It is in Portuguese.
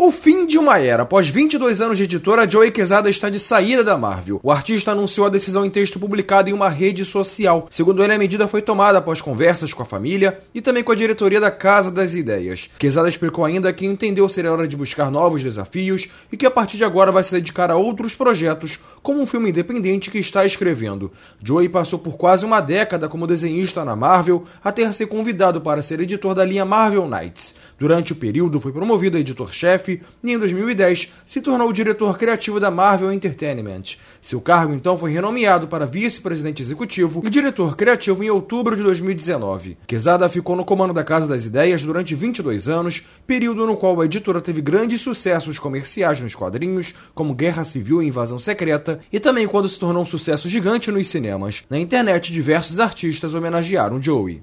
O fim de uma era. Após 22 anos de editora, Joey Quesada está de saída da Marvel. O artista anunciou a decisão em texto publicado em uma rede social. Segundo ele, a medida foi tomada após conversas com a família e também com a diretoria da Casa das Ideias. Quesada explicou ainda que entendeu ser hora de buscar novos desafios e que a partir de agora vai se dedicar a outros projetos, como um filme independente que está escrevendo. Joey passou por quase uma década como desenhista na Marvel, até ser convidado para ser editor da linha Marvel Knights. Durante o período, foi promovido a editor-chefe e, em 2010, se tornou o diretor criativo da Marvel Entertainment. Seu cargo, então, foi renomeado para vice-presidente executivo e diretor criativo em outubro de 2019. Quesada ficou no comando da Casa das Ideias durante 22 anos, período no qual a editora teve grandes sucessos comerciais nos quadrinhos, como Guerra Civil e Invasão Secreta, e também quando se tornou um sucesso gigante nos cinemas. Na internet, diversos artistas homenagearam Joey.